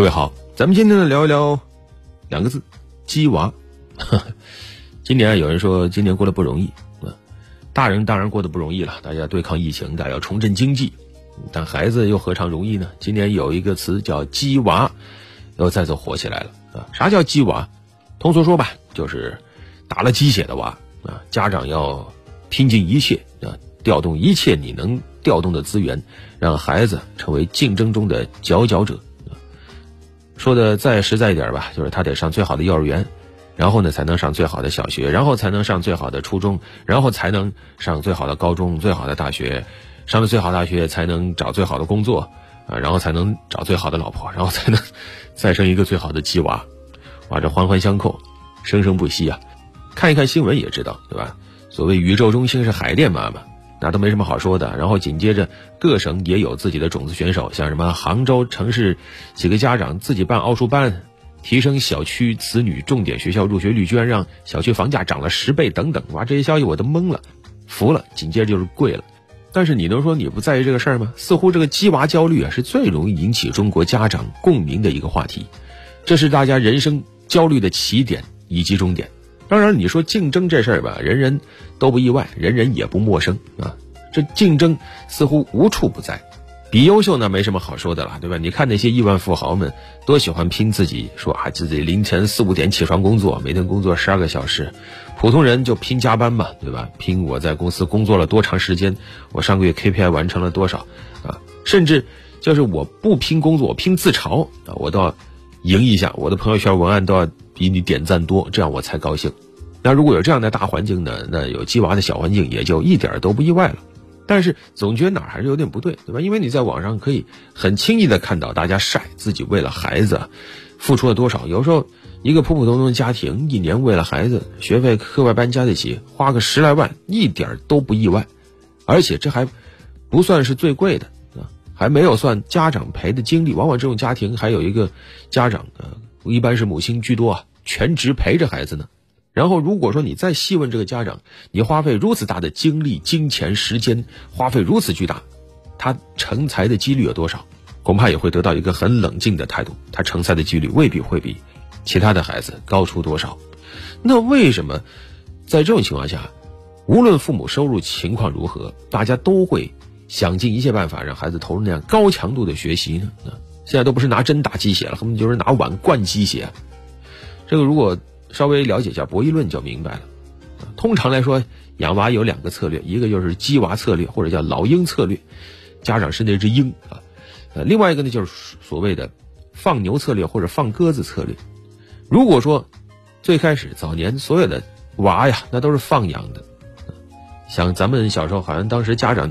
各位好，咱们今天呢聊一聊两个字“鸡娃”。今年有人说今年过得不容易啊，大人当然过得不容易了，大家对抗疫情，大家要重振经济，但孩子又何尝容易呢？今年有一个词叫“鸡娃”，又再次火起来了啊！啥叫“鸡娃”？通俗说吧，就是打了鸡血的娃啊！家长要拼尽一切啊，调动一切你能调动的资源，让孩子成为竞争中的佼佼者。说的再实在一点吧，就是他得上最好的幼儿园，然后呢才能上最好的小学，然后才能上最好的初中，然后才能上最好的高中、最好的大学，上了最好大学才能找最好的工作啊，然后才能找最好的老婆，然后才能 再生一个最好的鸡娃，哇，这环环相扣，生生不息啊！看一看新闻也知道，对吧？所谓宇宙中心是海淀妈妈。那都没什么好说的。然后紧接着，各省也有自己的种子选手，像什么杭州城市几个家长自己办奥数班，提升小区子女重点学校入学率，居然让小区房价涨了十倍等等。哇，这些消息我都懵了，服了。紧接着就是贵了。但是你能说你不在意这个事儿吗？似乎这个鸡娃焦虑啊，是最容易引起中国家长共鸣的一个话题。这是大家人生焦虑的起点以及终点。当然，你说竞争这事儿吧，人人都不意外，人人也不陌生啊。这竞争似乎无处不在，比优秀那没什么好说的了，对吧？你看那些亿万富豪们，多喜欢拼自己，说啊自己凌晨四五点起床工作，每天工作十二个小时。普通人就拼加班嘛，对吧？拼我在公司工作了多长时间，我上个月 KPI 完成了多少啊？甚至就是我不拼工作，我拼自嘲啊，我都要赢一下，我的朋友圈文案都要。比你点赞多，这样我才高兴。那如果有这样的大环境呢？那有鸡娃的小环境也就一点都不意外了。但是总觉得哪还是有点不对，对吧？因为你在网上可以很轻易的看到大家晒自己为了孩子付出了多少。有时候一个普普通通的家庭一年为了孩子学费课外班加在一起花个十来万，一点都不意外。而且这还不算是最贵的啊，还没有算家长陪的经历。往往这种家庭还有一个家长呃，一般是母亲居多啊。全职陪着孩子呢，然后如果说你再细问这个家长，你花费如此大的精力、金钱、时间，花费如此巨大，他成才的几率有多少？恐怕也会得到一个很冷静的态度，他成才的几率未必会比其他的孩子高出多少。那为什么在这种情况下，无论父母收入情况如何，大家都会想尽一切办法让孩子投入那样高强度的学习呢？现在都不是拿针打鸡血了，他们就是拿碗灌鸡血。这个如果稍微了解一下博弈论就明白了。通常来说，养娃有两个策略，一个就是鸡娃策略，或者叫老鹰策略，家长是那只鹰啊。呃，另外一个呢就是所谓的放牛策略或者放鸽子策略。如果说最开始早年所有的娃呀，那都是放养的，像咱们小时候好像当时家长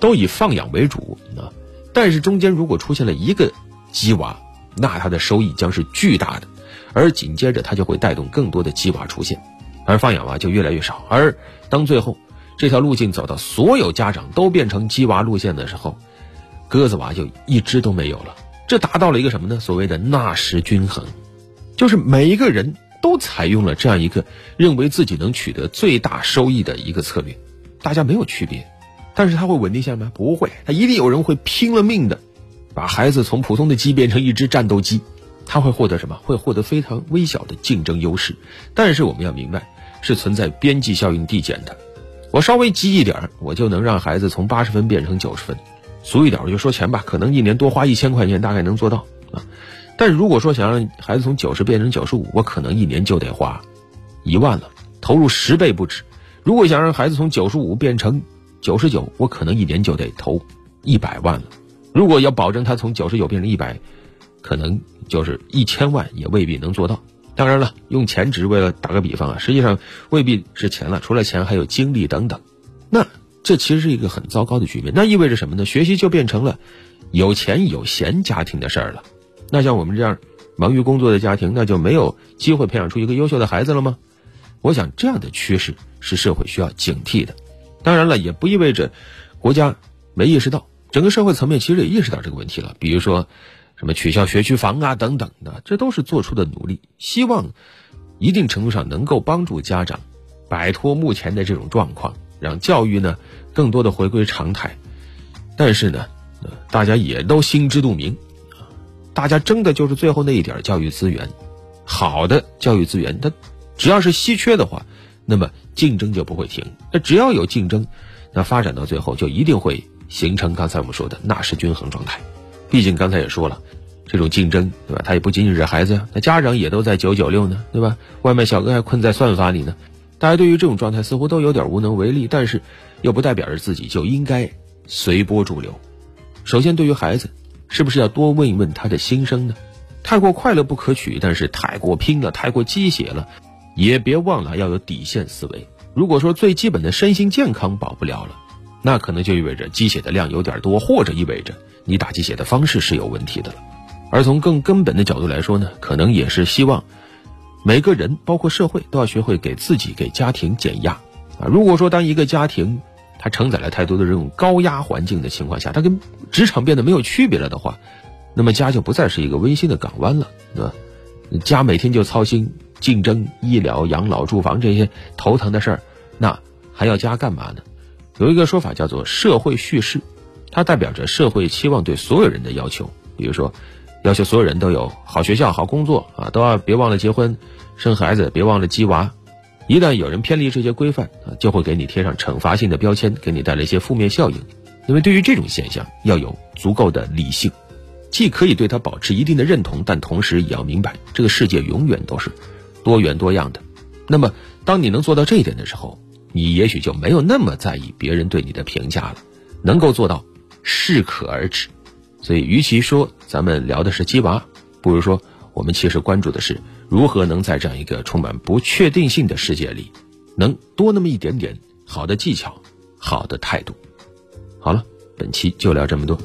都以放养为主啊。但是中间如果出现了一个鸡娃，那它的收益将是巨大的。而紧接着，它就会带动更多的鸡娃出现，而放养娃就越来越少。而当最后这条路径走到所有家长都变成鸡娃路线的时候，鸽子娃就一只都没有了。这达到了一个什么呢？所谓的纳什均衡，就是每一个人都采用了这样一个认为自己能取得最大收益的一个策略，大家没有区别。但是它会稳定下来吗？不会，它一定有人会拼了命的把孩子从普通的鸡变成一只战斗机。他会获得什么？会获得非常微小的竞争优势，但是我们要明白，是存在边际效应递减的。我稍微积一点，我就能让孩子从八十分变成九十分。俗一点，我就说钱吧，可能一年多花一千块钱，大概能做到啊。但是如果说想让孩子从九十变成九十五，我可能一年就得花一万了，投入十倍不止。如果想让孩子从九十五变成九十九，我可能一年就得投一百万了。如果要保证他从九十九变成一百，可能就是一千万也未必能做到。当然了，用钱只是为了打个比方啊，实际上未必是钱了，除了钱还有精力等等。那这其实是一个很糟糕的局面。那意味着什么呢？学习就变成了有钱有闲家庭的事儿了。那像我们这样忙于工作的家庭，那就没有机会培养出一个优秀的孩子了吗？我想这样的趋势是社会需要警惕的。当然了，也不意味着国家没意识到，整个社会层面其实也意识到这个问题了。比如说。什么取消学区房啊等等的，这都是做出的努力，希望一定程度上能够帮助家长摆脱目前的这种状况，让教育呢更多的回归常态。但是呢，大家也都心知肚明，大家争的就是最后那一点教育资源。好的教育资源，它只要是稀缺的话，那么竞争就不会停。那只要有竞争，那发展到最后就一定会形成刚才我们说的纳什均衡状态。毕竟刚才也说了，这种竞争，对吧？他也不仅仅是孩子呀，那家长也都在九九六呢，对吧？外卖小哥还困在算法里呢。大家对于这种状态似乎都有点无能为力，但是又不代表着自己就应该随波逐流。首先，对于孩子，是不是要多问一问他的心声呢？太过快乐不可取，但是太过拼了、太过鸡血了，也别忘了要有底线思维。如果说最基本的身心健康保不了了，那可能就意味着鸡血的量有点多，或者意味着你打鸡血的方式是有问题的了。而从更根本的角度来说呢，可能也是希望每个人，包括社会，都要学会给自己、给家庭减压啊。如果说当一个家庭它承载了太多的这种高压环境的情况下，它跟职场变得没有区别了的话。那么家就不再是一个温馨的港湾了，对吧？家每天就操心竞争、医疗、养老、住房这些头疼的事儿，那还要家干嘛呢？有一个说法叫做社会叙事，它代表着社会期望对所有人的要求。比如说，要求所有人都有好学校、好工作啊，都要别忘了结婚、生孩子，别忘了鸡娃。一旦有人偏离这些规范啊，就会给你贴上惩罚性的标签，给你带来一些负面效应。因为对于这种现象，要有足够的理性。既可以对它保持一定的认同，但同时也要明白，这个世界永远都是多元多样的。那么，当你能做到这一点的时候，你也许就没有那么在意别人对你的评价了，能够做到适可而止。所以，与其说咱们聊的是鸡娃，不如说我们其实关注的是如何能在这样一个充满不确定性的世界里，能多那么一点点好的技巧、好的态度。好了，本期就聊这么多。